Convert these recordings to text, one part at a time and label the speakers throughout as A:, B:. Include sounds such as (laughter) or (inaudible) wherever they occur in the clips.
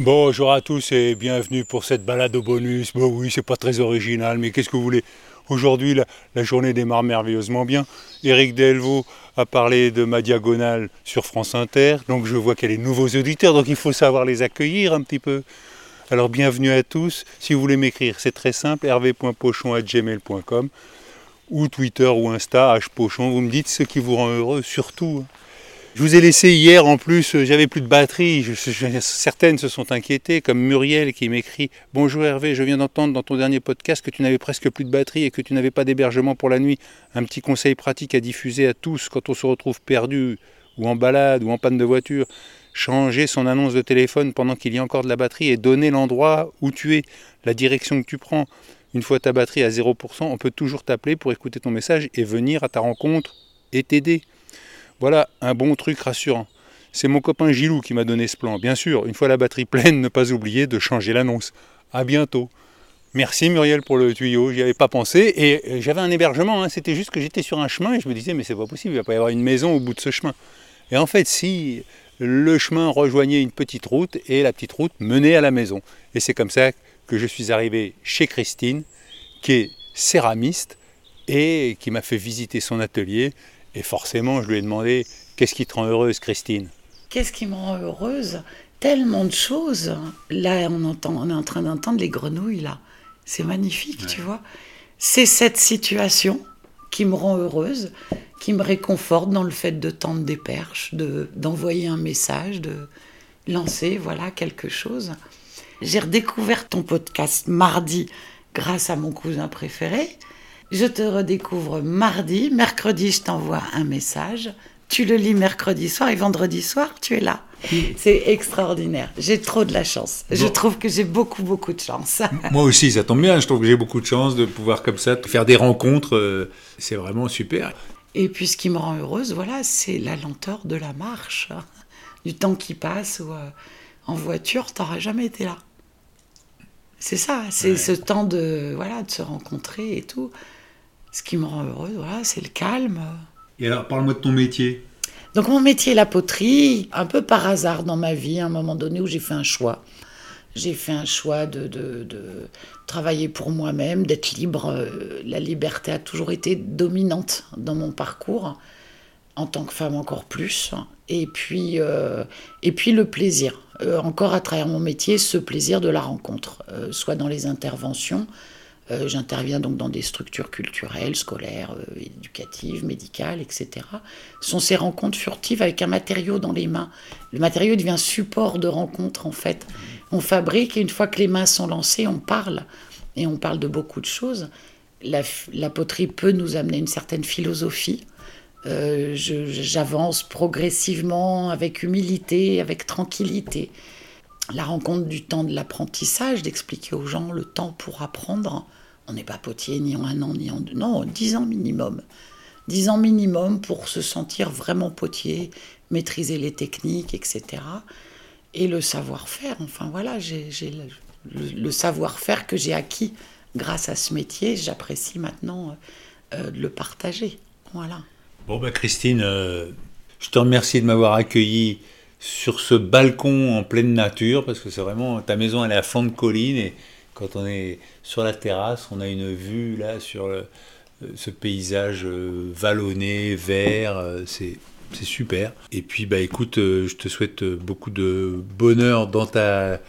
A: Bonjour à tous et bienvenue pour cette balade au bonus. Bon oui, c'est pas très original, mais qu'est-ce que vous voulez? Aujourd'hui, la, journée démarre merveilleusement bien. Éric Delvaux a parlé de ma diagonale sur France Inter, donc je vois qu'il y a des nouveaux auditeurs, donc il faut savoir les accueillir un petit peu. Alors bienvenue à tous. Si vous voulez m'écrire, c'est très simple, hervé.pochon.gmail.com ou Twitter ou Insta, hpochon. Vous me dites ce qui vous rend heureux, surtout. Je vous ai laissé hier en plus, euh, j'avais plus de batterie. Certaines se sont inquiétées, comme Muriel qui m'écrit Bonjour Hervé, je viens d'entendre dans ton dernier podcast que tu n'avais presque plus de batterie et que tu n'avais pas d'hébergement pour la nuit. Un petit conseil pratique à diffuser à tous quand on se retrouve perdu ou en balade ou en panne de voiture. Changer son annonce de téléphone pendant qu'il y a encore de la batterie et donner l'endroit où tu es, la direction que tu prends. Une fois ta batterie à 0%, on peut toujours t'appeler pour écouter ton message et venir à ta rencontre et t'aider. Voilà un bon truc rassurant. C'est mon copain Gilou qui m'a donné ce plan. Bien sûr, une fois la batterie pleine, ne pas oublier de changer l'annonce. À bientôt. Merci Muriel pour le tuyau, j'y avais pas pensé et euh, j'avais un hébergement, hein. c'était juste que j'étais sur un chemin et je me disais mais c'est pas possible, il va pas y avoir une maison au bout de ce chemin. Et en fait si, le chemin rejoignait une petite route et la petite route menait à la maison. Et c'est comme ça que je suis arrivé chez Christine, qui est céramiste et qui m'a fait visiter son atelier. Et forcément, je lui ai demandé Qu'est-ce qui te rend heureuse, Christine?
B: Qu'est-ce qui me rend heureuse? Tellement de choses. Là, on, entend, on est en train d'entendre les grenouilles, là. C'est magnifique, tu vois. C'est cette situation qui me rend heureuse, qui me réconforte dans le fait de tendre des perches, de, d'envoyer un message, de lancer, voilà, quelque chose. J'ai redécouvert ton podcast mardi grâce à mon cousin préféré. Je te redécouvre mardi. Mercredi, je t'envoie un message. Tu le lis mercredi soir et vendredi soir, tu es là. C'est extraordinaire. J'ai trop de la chance. Je
C: Bon.
B: trouve que j'ai beaucoup, beaucoup de chance. (laughs)
C: Moi aussi, ça tombe bien. Je trouve que j'ai beaucoup de chance de pouvoir comme ça faire des rencontres. euh, C'est vraiment super.
B: Et puis, ce qui me rend heureuse, voilà, c'est la lenteur de la marche, du temps qui passe. Euh, en voiture, t'auras jamais été là. C'est ça, c'est ce temps de, voilà, de se rencontrer et tout. Ce qui me rend heureuse, voilà, c'est le calme.
C: Et alors, parle-moi de ton métier.
B: Donc mon métier, la poterie, un peu par hasard dans ma vie, à un moment donné où j'ai fait un choix. J'ai fait un choix de, de- de travailler pour moi-même, d'être libre. Euh, La liberté a toujours été dominante dans mon parcours, en tant que femme encore plus. Et puis, euh, et puis le plaisir, Euh, encore à travers mon métier, ce plaisir de la rencontre, euh, soit dans les interventions, euh, J'interviens donc dans des structures culturelles, scolaires, euh, éducatives, médicales, etc. Ce sont ces rencontres furtives avec un matériau dans les mains. Le matériau devient support de rencontre en fait. On fabrique et une fois que les mains sont lancées, on parle. Et on parle de beaucoup de choses. La, poterie peut nous amener une certaine philosophie. Euh, J'avance progressivement, avec humilité, avec tranquillité. La rencontre du temps de l'apprentissage, d'expliquer aux gens le temps pour apprendre. On n'est pas potier ni en un an, ni en deux. Non, dix ans minimum. Dix ans minimum pour se sentir vraiment potier, maîtriser les techniques, etc. Et le savoir-faire. Enfin voilà, j'ai le, savoir-faire que j'ai acquis grâce à ce métier. J'apprécie maintenant euh, de le partager. Voilà.
C: Bon, bah, Christine, euh, je te remercie de m'avoir accueilli sur ce balcon en pleine nature, parce que c'est vraiment, ta maison, elle est à fond de colline, et quand on est sur la terrasse, on a une vue là sur le- ce paysage euh, vallonné, vert, euh, c'est c'est super. Et puis, bah, écoute, euh, je te souhaite beaucoup de bonheur dans ta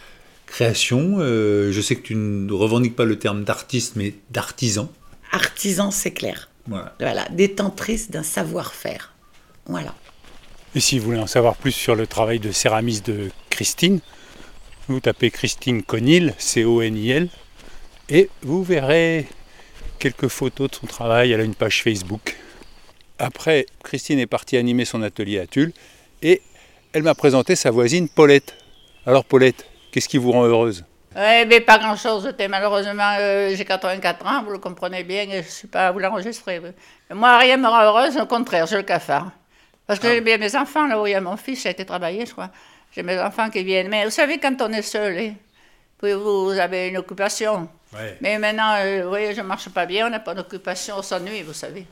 C: création. Je sais que tu ne revendiques pas le terme d'artiste, mais d'artisan.
B: Artisan, c'est clair.
C: Voilà.
B: Voilà, détentrice d'un savoir-faire. Voilà.
A: Et si vous voulez en savoir plus sur le travail de céramiste de Christine, vous tapez Christine Conil, C-O-N-I-L, et vous verrez quelques photos de son travail. Elle a une page Facebook. après, Christine est partie animer son atelier à Tulle et elle m'a présenté sa voisine Paulette. Alors Paulette, qu'est-ce qui vous rend heureuse?
D: Oui, mais pas grand-chose. Malheureusement, euh, j'ai 84 ans, vous le comprenez bien, et je ne suis pas à vous l'enregistrer. Moi, rien ne me rend heureuse, au contraire, je le cafard. Parce que ah. j'ai bien mes enfants, là où il y a mon fils, a été travaillé, je crois. J'ai mes enfants qui viennent. Mais vous savez, quand on est seul, hein, vous avez une occupation? Mais maintenant, euh, vous voyez, je ne marche pas bien, on n'a pas d'occupation, on s'ennuie, vous savez.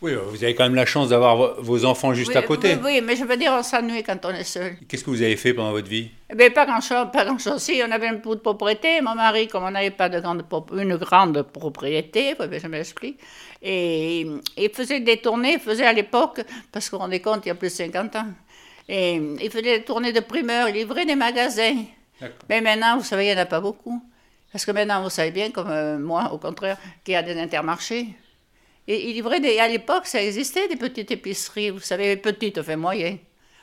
A: Oui, vous avez quand même la chance d'avoir vos enfants juste à côté.
D: Oui, mais je veux dire, on s'ennuie quand on est seul.
A: Qu'est-ce que vous avez fait pendant votre vie?
D: Eh bien, Pas grand-chose. Pas grand chose. Si, on avait un peu de propriété. Mon mari, comme on n'avait pas de grande, une grande propriété, je m'explique, et il faisait des tournées, il faisait à l'époque, parce qu'on rendait compte, il y a plus de 50 ans, et il faisait des tournées de primeurs, il livrait des magasins. Mais maintenant, vous savez, il n'y en a pas beaucoup. Parce que maintenant, vous savez bien, comme euh, moi, au contraire, qu'il y a des intermarchés. Et il livrait des, à l'époque, ça existait des petites épiceries, vous savez, petites, enfin moyennes.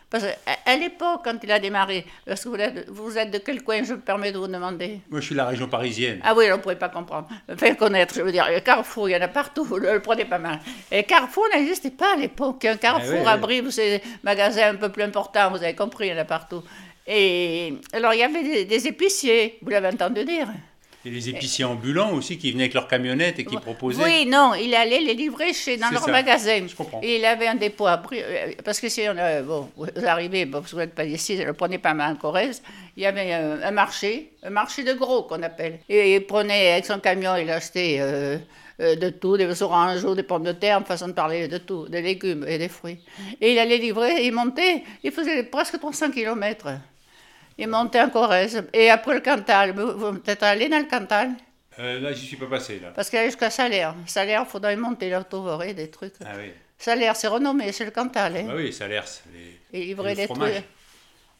D: Parce qu'à l'époque, quand il a démarré, parce que vous êtes, vous êtes de quel coin, je me permets de vous demander?
A: Moi, je suis de la région parisienne.
D: Ah oui, on ne pourrait pas comprendre. Faire connaître, je veux dire, Carrefour, il y en a partout, vous le prenez pas mal. Et Carrefour n'existait pas à l'époque. Un Carrefour ah, oui, oui. c'est magasins un peu plus importants, vous avez compris, il y en a partout. Et alors, il y avait des, des épiciers, vous l'avez entendu dire
A: et les épiciers ambulants aussi qui venaient avec leurs camionnettes et qui proposaient.
D: Oui, non, il allait les livrer chez, dans leur magasin.
A: Je comprends.
D: Et il avait un dépôt à euh, Parce que si on a, bon, vous arrivez, bon, vous n'êtes pas ici, je le prenez pas mal en Corrèze, il y avait un, marché, un marché de gros qu'on appelle. Et il prenait avec son camion, il achetait euh, euh, de tout, des oranges des pommes de terre, en façon de parler, de tout, des légumes et des fruits. Et il allait livrer, il montait, il faisait presque 300 kilomètres. Il montait en Corrèze. Et après le Cantal, vous êtes allé dans le Cantal?
A: Euh, Là, j'y suis pas passé. Là.
D: Parce qu'il y a jusqu'à Salaire. Salaire, il faudrait monter là, vous des trucs.
A: Ah oui.
D: Salaire, c'est renommé, c'est le Cantal. Hein.
A: Ah oui, Salaire, c'est les,
D: Et livrer des trucs.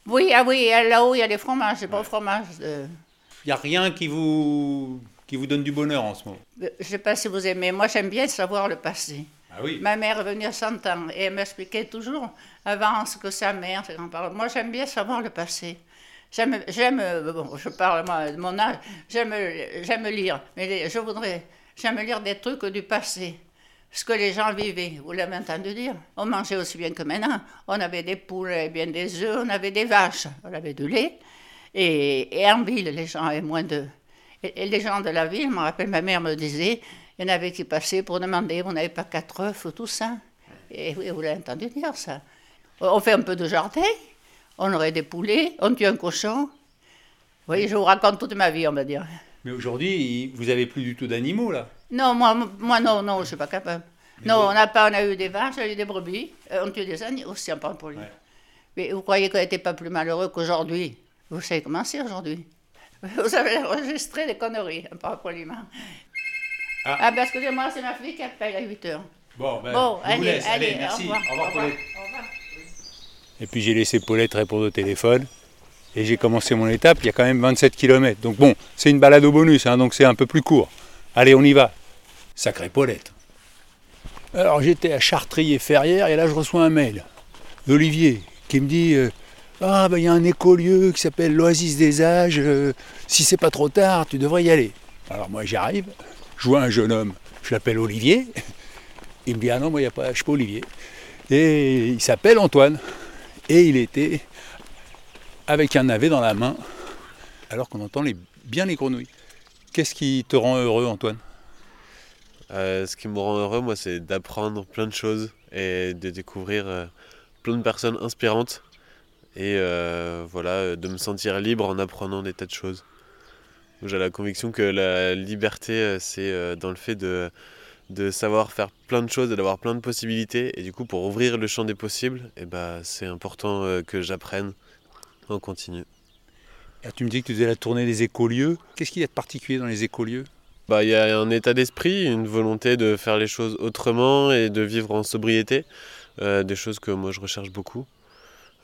D: Oui, ah oui, là-haut, il y a des fromages, c'est pas le fromage.
A: Il n'y a rien qui vous, qui vous donne du bonheur en ce moment
D: euh, Je ne sais pas si vous aimez, moi j'aime bien savoir le passé.
A: Ah oui.
D: Ma mère est venue à 100 ans et elle m'expliquait toujours avant ce que sa mère, ses grands-parents. Moi j'aime bien savoir le passé. J'aime, euh, bon, je parle de mon âge, j'aime, j'aime lire, mais je voudrais, j'aime lire des trucs du passé, ce que les gens vivaient. Vous l'avez entendu dire On mangeait aussi bien que maintenant. On avait des poules, et bien des œufs, on avait des vaches, on avait du lait. Et, et en ville, les gens avaient moins de. Et, les gens de la ville, je me rappelle, ma mère me disait, il y en avait qui passaient pour demander, vous n'avez pas quatre œufs ou tout ça. Et vous l'avez entendu dire ça. On fait un peu de jardin, on aurait des poulets, on tue un cochon. Vous voyez, je vous raconte toute ma vie, on va dire.
A: Mais aujourd'hui, vous n'avez plus du tout d'animaux, là
D: Non, moi, moi non, non, je ne suis pas capable. non, on n'a pas, on a eu des vaches, on a eu des brebis, euh, on tue des animaux aussi en poule. Mais vous croyez qu'on n'était pas plus malheureux qu'aujourd'hui? Vous savez comment c'est aujourd'hui? (laughs) Vous avez enregistré des conneries, un peu poliment. Ah, ah ben, excusez-moi, c'est ma fille qui appelle à 8 heures.
A: Bon, ben, bon allez, allez, merci. Au revoir, au revoir, Au revoir. Et puis j'ai laissé Paulette répondre au téléphone. Et j'ai commencé mon étape, il y a quand même 27 km. Donc bon, c'est une balade au bonus, hein, donc c'est un peu plus court. Allez, on y va. Sacré Paulette. Alors j'étais à Chartrier-Ferrière et là je reçois un mail d'Olivier qui me dit euh, Ah ben il y a un écolieu qui s'appelle l'Oasis des âges, euh, si c'est pas trop tard, tu devrais y aller. Alors moi j'arrive, je vois un jeune homme, je l'appelle Olivier. Il me dit Ah non, moi y a pas, je suis pas Olivier. Et il s'appelle Antoine et il était avec un navet dans la main, alors qu'on entend bien les grenouilles. Qu'est-ce qui te rend heureux, Antoine?
E: Euh, Ce qui me rend heureux, moi, c'est d'apprendre plein de choses et de découvrir euh, plein de personnes inspirantes et euh, voilà, de me sentir libre en apprenant des tas de choses. J'ai la conviction que la liberté, c'est dans le fait de de savoir faire plein de choses et d'avoir plein de possibilités. Et du coup, pour ouvrir le champ des possibles, et eh ben, c'est important euh, que j'apprenne en continu.
A: Et tu me dis que tu faisais la tournée des écolieux. Qu'est-ce qu'il y a de particulier dans les écolieux?
E: Bah, Il y a un état d'esprit, une volonté de faire les choses autrement et de vivre en sobriété. Euh, des choses que moi je recherche beaucoup.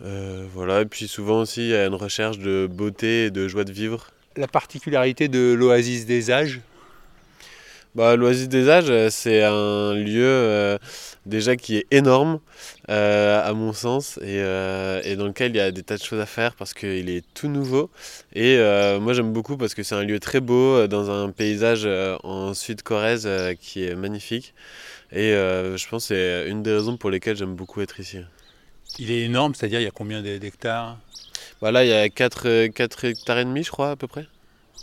E: Euh, voilà, et puis souvent aussi il y a une recherche de beauté et de joie de vivre.
A: La particularité de l'oasis des âges?
E: Bah, L'Oasis des Âges, euh, c'est un lieu euh, déjà qui est énorme, euh, à mon sens, et, euh, et dans lequel il y a des tas de choses à faire parce qu'il est tout nouveau. Et moi, j'aime beaucoup parce que c'est un lieu très beau, dans un paysage en Sud-Corrèze qui est magnifique. Et je pense que c'est une des raisons pour lesquelles j'aime beaucoup être ici.
A: Il est énorme, c'est-à-dire il y a combien d'hectares?
E: Voilà, il y a 4, 4 hectares et demi, je crois, à peu près.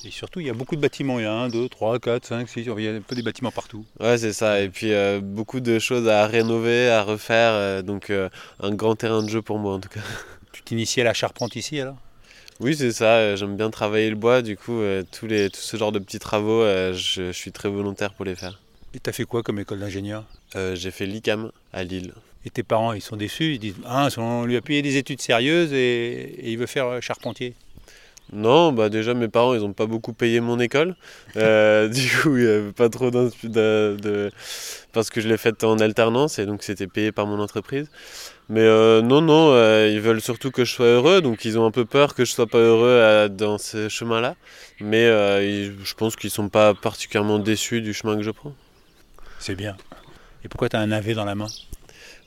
A: Et surtout, il y a beaucoup de bâtiments. Il y a 1, 2, 3, 4, 5, 6, il y a un peu des bâtiments partout.
E: Ouais, c'est ça. Et puis euh, beaucoup de choses à rénover, à refaire. euh, donc euh, un grand terrain de jeu pour moi en tout cas. (laughs)
A: Tu t'inities à la charpente ici alors?
E: Oui, c'est ça. J'aime bien travailler le bois. Du coup, tous, les, tout ce genre de petits travaux, je, je suis très volontaire pour les faire.
A: Et t'as fait quoi comme école d'ingénieur?
E: J'ai fait l'ICAM à Lille.
A: Et tes parents, ils sont déçus Ils disent Ah, on lui a payé des études sérieuses et, et il veut faire charpentier.
E: Non, bah déjà mes parents ils ont pas beaucoup payé mon école, Euh, (laughs) du coup il y avait pas trop d'inspi- de, de- parce que je l'ai faite en alternance et donc c'était payé par mon entreprise. Mais euh, non non, euh, ils veulent surtout que je sois heureux, donc ils ont un peu peur que je sois pas heureux dans ce chemin-là. Mais ils- je pense qu'ils sont pas particulièrement déçus du chemin que je prends.
A: C'est bien. Et pourquoi t'as un navet dans la main?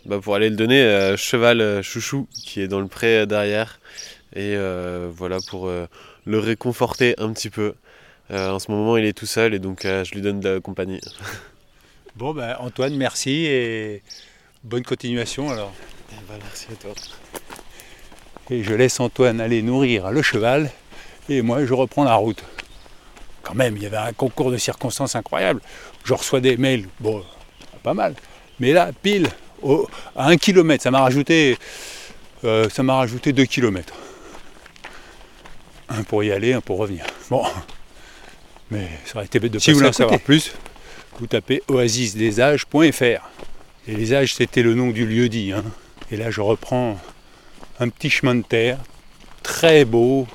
E: Bah, pour aller le donner, cheval chouchou qui est dans le pré derrière. Et euh, voilà, pour euh, le réconforter un petit peu. Euh, en ce moment, il est tout seul et donc je lui donne de la compagnie. (laughs)
A: Bon, ben Antoine, merci et bonne continuation alors.
E: merci à toi.
A: Et je laisse Antoine aller nourrir le cheval et moi je reprends la route. Quand même, il y avait un concours de circonstances incroyable. Je reçois des mails, bon, pas mal. Mais là, pile, au- à un kilomètre, ça m'a rajouté, euh, ça m'a rajouté deux kilomètres. Un pour y aller, un pour revenir. Bon, mais ça aurait été bête de
C: Si
A: passer
C: vous voulez en savoir
A: plus, vous tapez oasisdesages.fr. Et les âges, c'était le nom du lieu dit. hein. Et là, je reprends un petit chemin de terre, très beau,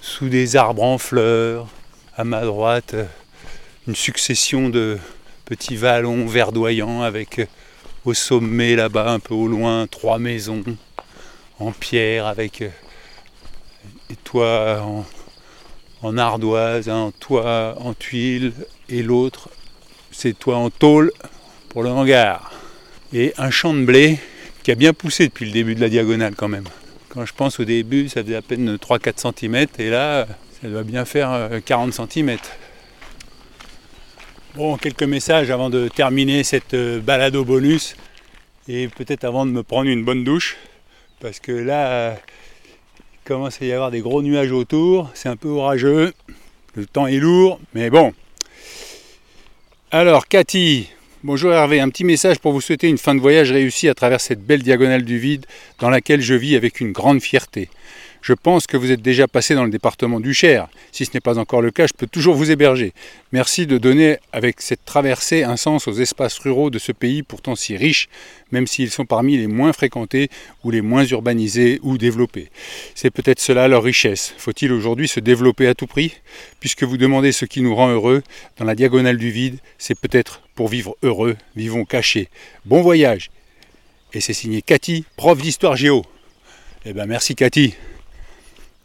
A: sous des arbres en fleurs. À ma droite, euh, une succession de petits vallons verdoyants avec euh, au sommet là-bas, un peu au loin, trois maisons en pierre avec euh, des toits en, ardoise, un toit en tuile et l'autre, c'est toit en tôle pour le hangar. Et un champ de blé qui a bien poussé depuis le début de la diagonale quand même. Quand je pense au début, ça faisait à peine 3-4 cm et là, ça doit bien faire euh, 40 cm. Bon, quelques messages avant de terminer cette euh, balade au bonus et peut-être avant de me prendre une bonne douche parce que là, euh, commence à y avoir des gros nuages autour, c'est un peu orageux, le temps est lourd, mais bon. Alors, Cathy, Bonjour Hervé, un petit message pour vous souhaiter une fin de voyage réussie à travers cette belle diagonale du vide dans laquelle je vis avec une grande fierté. Je pense que vous êtes déjà passé dans le département du Cher. Si ce n'est pas encore le cas, je peux toujours vous héberger. Merci de donner avec cette traversée un sens aux espaces ruraux de ce pays pourtant si riche, même s'ils sont parmi les moins fréquentés ou les moins urbanisés ou développés. C'est peut-être cela leur richesse. Faut-il aujourd'hui se développer à tout prix? Puisque vous demandez ce qui nous rend heureux, dans la diagonale du vide, c'est peut-être pour vivre heureux, vivons cachés. Bon voyage Et c'est signé Cathy, prof d'histoire géo. Eh ben merci Cathy.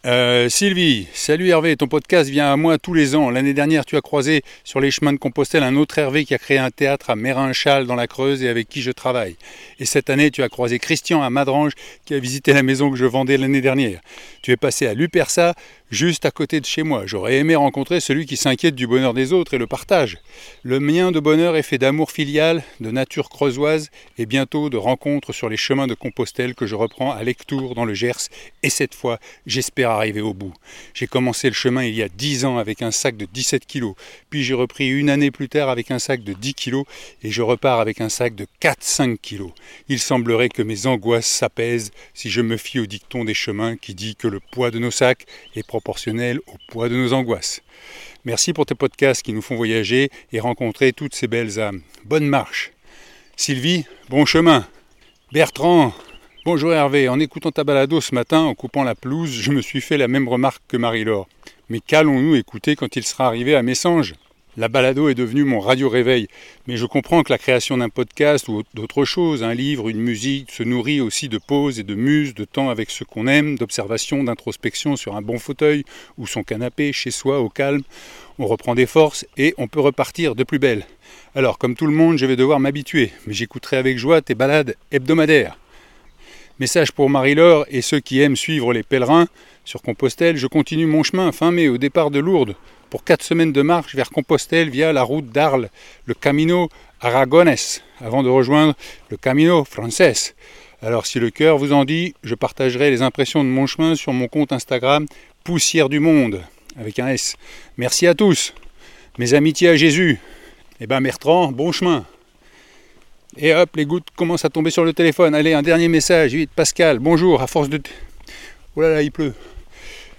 A: Euh, Sylvie, salut Hervé, ton podcast vient à moi tous les ans. L'année dernière, tu as croisé sur les chemins de Compostelle un autre Hervé qui a créé un théâtre à Mérinchal dans la Creuse et avec qui je travaille. Et cette année, tu as croisé Christian à Madrange qui a visité la maison que je vendais l'année dernière. Tu es passé à Lupersa, juste à côté de chez moi. J'aurais aimé rencontrer celui qui s'inquiète du bonheur des autres et le partage. Le mien de bonheur est fait d'amour filial, de nature creusoise et bientôt de rencontres sur les chemins de Compostelle que je reprends à Lectour dans le Gers. Et cette fois, j'espère arriver au bout. J'ai commencé le chemin il y a 10 ans avec un sac de 17 kilos, puis j'ai repris une année plus tard avec un sac de 10 kilos et je repars avec un sac de 4-5 kilos. Il semblerait que mes angoisses s'apaisent si je me fie au dicton des chemins qui dit que le poids de nos sacs est proportionnel au poids de nos angoisses. Merci pour tes podcasts qui nous font voyager et rencontrer toutes ces belles âmes. Bonne marche. Sylvie, bon chemin. Bertrand, bonjour Hervé. En écoutant ta balado ce matin, en coupant la pelouse, je me suis fait la même remarque que Marie-Laure. Mais qu'allons-nous écouter quand il sera arrivé à Messanges La balado est devenue mon radio-réveil, mais je comprends que la création d'un podcast ou d'autre chose, un livre, une musique, se nourrit aussi de pauses et de muses, de temps avec ce qu'on aime, d'observation, d'introspection sur un bon fauteuil ou son canapé, chez soi, au calme. On reprend des forces et on peut repartir de plus belle. Alors, comme tout le monde, je vais devoir m'habituer, mais j'écouterai avec joie tes balades hebdomadaires. Message pour Marie-Laure et ceux qui aiment suivre les pèlerins. Sur Compostelle, je continue mon chemin fin mai au départ de Lourdes pour quatre semaines de marche vers Compostelle via la route d'Arles, le Camino Aragonés, avant de rejoindre le Camino Frances. Alors si le cœur vous en dit, je partagerai les impressions de mon chemin sur mon compte Instagram Poussière du Monde, avec un S. Merci à tous. Mes amitiés à Jésus. Eh ben Bertrand, bon chemin. Et hop, les gouttes commencent à tomber sur le téléphone. Allez, un dernier message, vite, Pascal, bonjour, à force de... Oh là là, il pleut.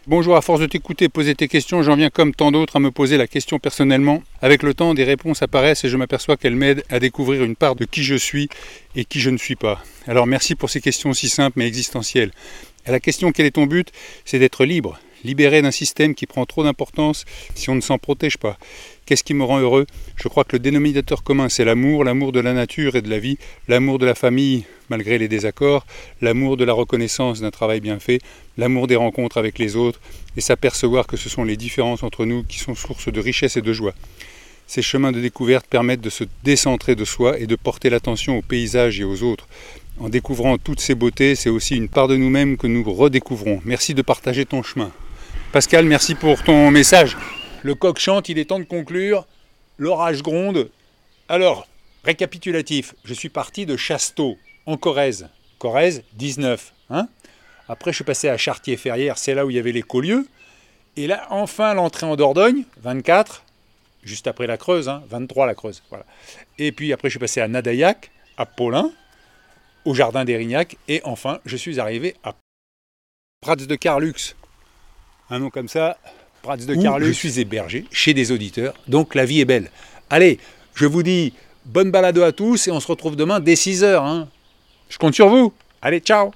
A: Bonjour, à force de t'écouter poser tes questions, j'en viens comme tant d'autres à me poser la question personnellement. Avec le temps, des réponses apparaissent et je m'aperçois qu'elles m'aident à découvrir une part de qui je suis et qui je ne suis pas. Alors merci pour ces questions si simples mais existentielles. La question quel est ton but? C'est d'être libre, libéré d'un système qui prend trop d'importance si on ne s'en protège pas. Qu'est-ce qui me rend heureux? Je crois que le dénominateur commun, c'est l'amour, l'amour de la nature et de la vie, l'amour de la famille, malgré les désaccords, l'amour de la reconnaissance d'un travail bien fait, l'amour des rencontres avec les autres, et s'apercevoir que ce sont les différences entre nous qui sont source de richesse et de joie. Ces chemins de découverte permettent de se décentrer de soi et de porter l'attention aux paysages et aux autres. En découvrant toutes ces beautés, c'est aussi une part de nous-mêmes que nous redécouvrons. Merci de partager ton chemin. Pascal, merci pour ton message. Le coq chante, il est temps de conclure. L'orage gronde. Alors, récapitulatif, je suis parti de Chasteau, en Corrèze. Corrèze, 19. Hein Après, je suis passé à Chartier-Ferrière, c'est là où il y avait les Collieux. Et là, enfin, l'entrée en Dordogne, 24, juste après la Creuse, 23 hein, la Creuse. Et puis après, je suis passé à Nadaillac, à Paulin, au Jardin d'Erignac, et enfin, je suis arrivé à Prats de Carlux. Un nom comme ça, Prats de Carlux. Je suis hébergé chez des auditeurs, donc la vie est belle. Allez, je vous dis bonne balade à tous et on se retrouve demain dès 6h. Hein. Je compte sur vous. Allez, ciao